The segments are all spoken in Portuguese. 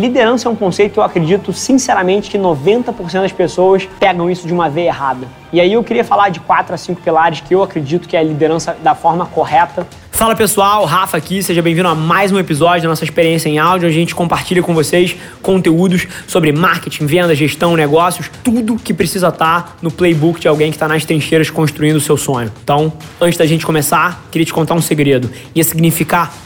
Liderança é um conceito que eu acredito sinceramente que 90% das pessoas pegam isso de uma veia errada. E aí eu queria falar de quatro a cinco pilares que eu acredito que é a liderança da forma correta Fala pessoal, Rafa aqui, seja bem-vindo a mais um episódio da nossa experiência em áudio. A gente compartilha com vocês conteúdos sobre marketing, venda, gestão, negócios, tudo que precisa estar no playbook de alguém que está nas trincheiras construindo o seu sonho. Então, antes da gente começar, queria te contar um segredo. Ia significar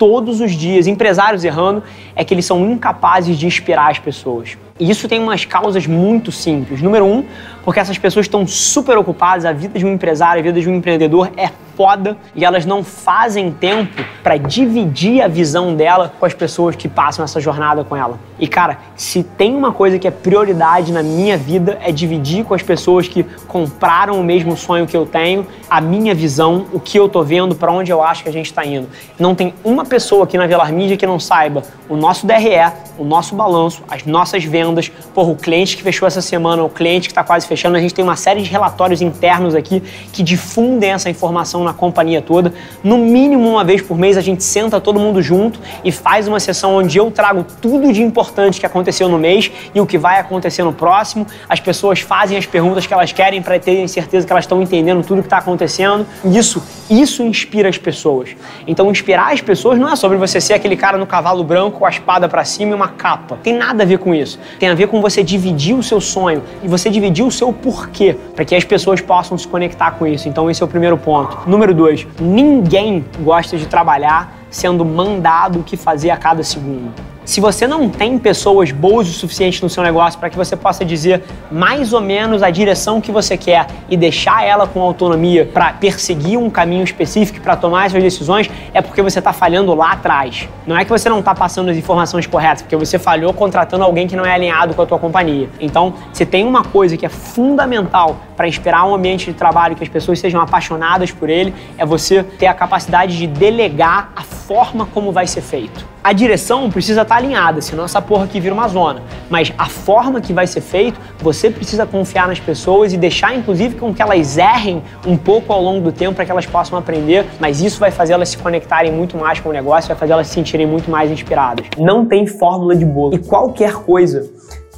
todos os dias empresários errando é que eles são incapazes de inspirar as pessoas. E isso tem umas causas muito simples. Número um, porque essas pessoas estão super ocupadas, a vida de um empresário, a vida de um empreendedor é foda e elas não fazem tempo para dividir a visão dela com as pessoas que passam essa jornada com ela. E cara, se tem uma coisa que é prioridade na minha vida é dividir com as pessoas que compraram o mesmo sonho que eu tenho, a minha visão, o que eu tô vendo, para onde eu acho que a gente está indo. Não tem uma pessoa aqui na Velar Mídia que não saiba o nosso DRE, o nosso balanço, as nossas vendas, porra, o cliente que fechou essa semana, o cliente que está quase fechando, a gente tem uma série de relatórios internos aqui que difundem essa informação na companhia toda. No mínimo uma vez por mês a gente senta todo mundo junto e faz uma sessão onde eu trago tudo de importante que aconteceu no mês e o que vai acontecer no próximo. As pessoas fazem as perguntas que elas querem para terem certeza que elas estão entendendo tudo que está acontecendo. Isso, isso inspira as pessoas. Então inspirar as pessoas não é sobre você ser aquele cara no cavalo branco com a espada para cima e uma capa. Tem nada a ver com isso. Tem a ver com você dividir o seu sonho e você dividir o seu porquê para que as pessoas possam se conectar com isso. Então esse é o primeiro ponto. Número dois, ninguém gosta de trabalhar sendo mandado o que fazer a cada segundo. Se você não tem pessoas boas o suficiente no seu negócio para que você possa dizer mais ou menos a direção que você quer e deixar ela com autonomia para perseguir um caminho específico para tomar essas decisões, é porque você está falhando lá atrás. Não é que você não está passando as informações corretas, porque você falhou contratando alguém que não é alinhado com a tua companhia. Então, se tem uma coisa que é fundamental para inspirar um ambiente de trabalho que as pessoas sejam apaixonadas por ele, é você ter a capacidade de delegar a forma como vai ser feito. A direção precisa estar tá alinhada, senão essa porra aqui vira uma zona. Mas a forma que vai ser feito, você precisa confiar nas pessoas e deixar, inclusive, com que elas errem um pouco ao longo do tempo para que elas possam aprender. Mas isso vai fazer elas se conectarem muito mais com o negócio, vai fazer elas se sentirem muito mais inspiradas. Não tem fórmula de bolo. E qualquer coisa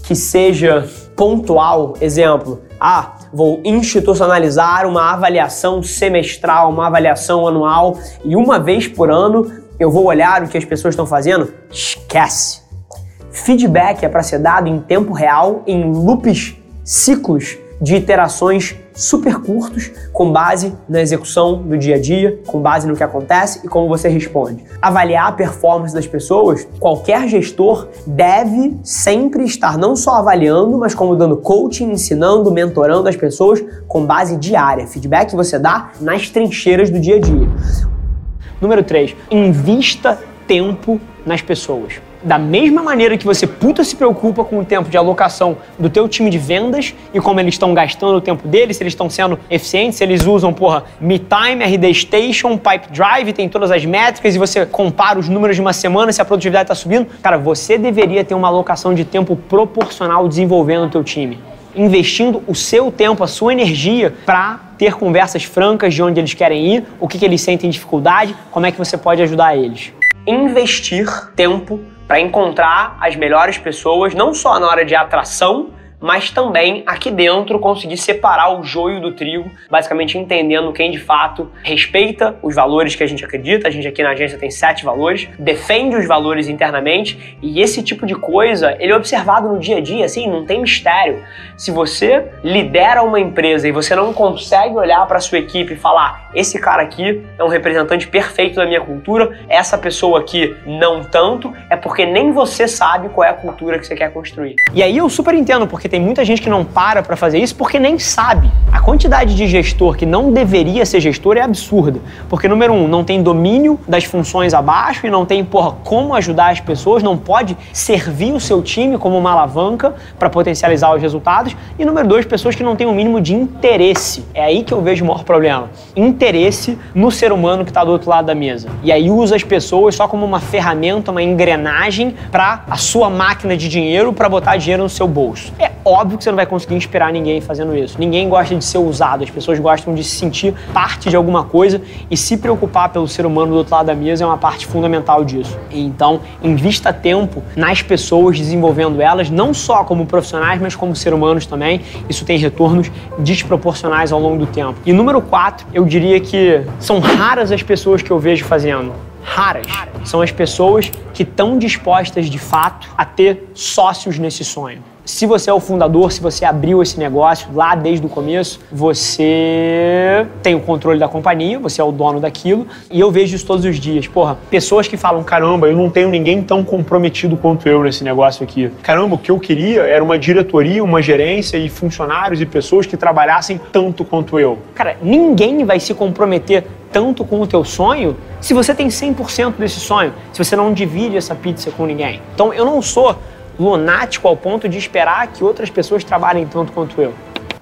que seja pontual, exemplo, ah, vou institucionalizar uma avaliação semestral, uma avaliação anual e uma vez por ano eu vou olhar o que as pessoas estão fazendo? Esquece. Feedback é para ser dado em tempo real, em loops, ciclos de iterações super curtos, com base na execução do dia a dia, com base no que acontece e como você responde. Avaliar a performance das pessoas, qualquer gestor deve sempre estar não só avaliando, mas como dando coaching, ensinando, mentorando as pessoas com base diária. Feedback você dá nas trincheiras do dia a dia. Número 3, invista tempo nas pessoas. Da mesma maneira que você puta se preocupa com o tempo de alocação do teu time de vendas e como eles estão gastando o tempo deles, se eles estão sendo eficientes, se eles usam, porra, MeTime, RD Station, Pipe Drive, tem todas as métricas e você compara os números de uma semana se a produtividade está subindo, cara, você deveria ter uma alocação de tempo proporcional desenvolvendo o teu time investindo o seu tempo, a sua energia para ter conversas francas de onde eles querem ir, o que, que eles sentem dificuldade, como é que você pode ajudar eles. Investir tempo para encontrar as melhores pessoas, não só na hora de atração, mas também aqui dentro conseguir separar o joio do trigo, basicamente entendendo quem de fato respeita os valores que a gente acredita. A gente aqui na agência tem sete valores, defende os valores internamente e esse tipo de coisa ele é observado no dia a dia, assim, não tem mistério. Se você lidera uma empresa e você não consegue olhar para sua equipe e falar esse cara aqui é um representante perfeito da minha cultura, essa pessoa aqui não tanto, é porque nem você sabe qual é a cultura que você quer construir. E aí eu super entendo, porque tem muita gente que não para para fazer isso porque nem sabe. A quantidade de gestor que não deveria ser gestor é absurda. Porque, número um, não tem domínio das funções abaixo e não tem, porra, como ajudar as pessoas, não pode servir o seu time como uma alavanca para potencializar os resultados. E número dois, pessoas que não têm o um mínimo de interesse. É aí que eu vejo o maior problema. Interesse no ser humano que está do outro lado da mesa. E aí usa as pessoas só como uma ferramenta, uma engrenagem para a sua máquina de dinheiro, para botar dinheiro no seu bolso. É óbvio que você não vai conseguir inspirar ninguém fazendo isso. Ninguém gosta de ser usado, as pessoas gostam de se sentir parte de alguma coisa e se preocupar pelo ser humano do outro lado da mesa é uma parte fundamental disso. Então, invista tempo nas pessoas, desenvolvendo elas, não só como profissionais, mas como ser humanos também. Isso tem retornos desproporcionais ao longo do tempo. E número quatro, eu diria que são raras as pessoas que eu vejo fazendo raras são as pessoas que estão dispostas de fato a ter sócios nesse sonho se você é o fundador, se você abriu esse negócio lá desde o começo, você tem o controle da companhia, você é o dono daquilo. E eu vejo isso todos os dias. Porra, pessoas que falam: caramba, eu não tenho ninguém tão comprometido quanto eu nesse negócio aqui. Caramba, o que eu queria era uma diretoria, uma gerência e funcionários e pessoas que trabalhassem tanto quanto eu. Cara, ninguém vai se comprometer tanto com o teu sonho se você tem 100% desse sonho, se você não divide essa pizza com ninguém. Então eu não sou lunático ao ponto de esperar que outras pessoas trabalhem tanto quanto eu.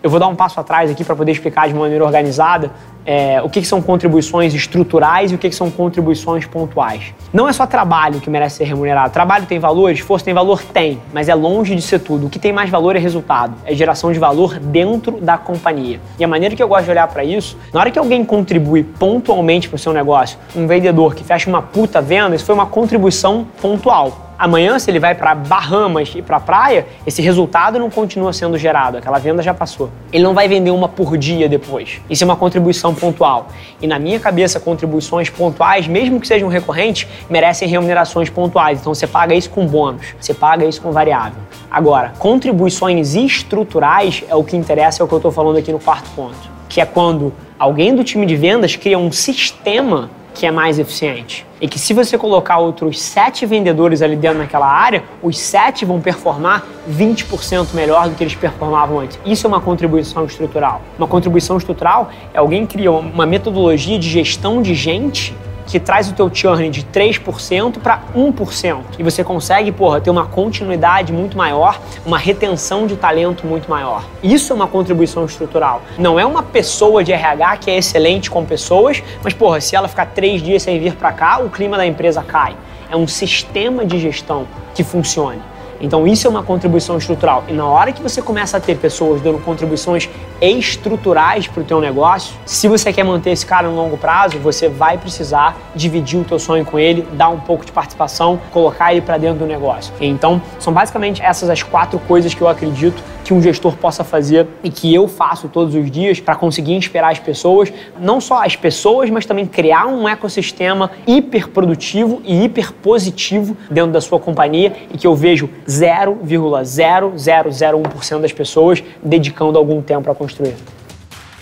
Eu vou dar um passo atrás aqui para poder explicar de maneira organizada é, o que, que, são contribuições estruturais e o que, que, são contribuições pontuais. Não é só trabalho que merece ser remunerado. Trabalho tem valor, esforço tem valor? Tem, mas é longe de ser tudo. O que tem mais valor é resultado, é geração de valor dentro da companhia. E a maneira que eu gosto de olhar para isso, na hora que alguém contribui pontualmente para o seu negócio, um vendedor que fecha uma puta venda, isso foi uma contribuição pontual amanhã, se ele vai para Bahamas e para praia, esse resultado não continua sendo gerado, aquela venda já passou. Ele não vai vender uma por dia depois. Isso é uma contribuição pontual. E na minha cabeça, contribuições pontuais, mesmo que sejam recorrentes, merecem remunerações pontuais. Então você paga isso com bônus, você paga isso com variável. Agora, contribuições estruturais é o que interessa, é o que eu estou falando aqui no quarto ponto, que é quando alguém do time de vendas cria um sistema que é mais eficiente. E que se você colocar outros sete vendedores ali dentro daquela área, os sete vão performar 20% melhor do que eles performavam antes. Isso é uma contribuição estrutural. Uma contribuição estrutural é alguém cria uma metodologia de gestão de gente que traz o teu churn de 3% para 1%. E você consegue, porra, ter uma continuidade muito maior, uma retenção de talento muito maior. Isso é uma contribuição estrutural. Não é uma pessoa de RH que é excelente com pessoas, mas, porra, se ela ficar três dias sem vir para cá, o clima da empresa cai. É um sistema de gestão que funcione. Então isso é uma contribuição estrutural. E na hora que você começa a ter pessoas dando contribuições estruturais para o teu negócio, se você quer manter esse cara no longo prazo, você vai precisar dividir o teu sonho com ele, dar um pouco de participação, colocar ele para dentro do negócio. Então, são basicamente essas as quatro coisas que eu acredito que um gestor possa fazer e que eu faço todos os dias para conseguir inspirar as pessoas, não só as pessoas, mas também criar um ecossistema hiper produtivo e hiper positivo dentro da sua companhia e que eu vejo 0,0001% das pessoas dedicando algum tempo para construir.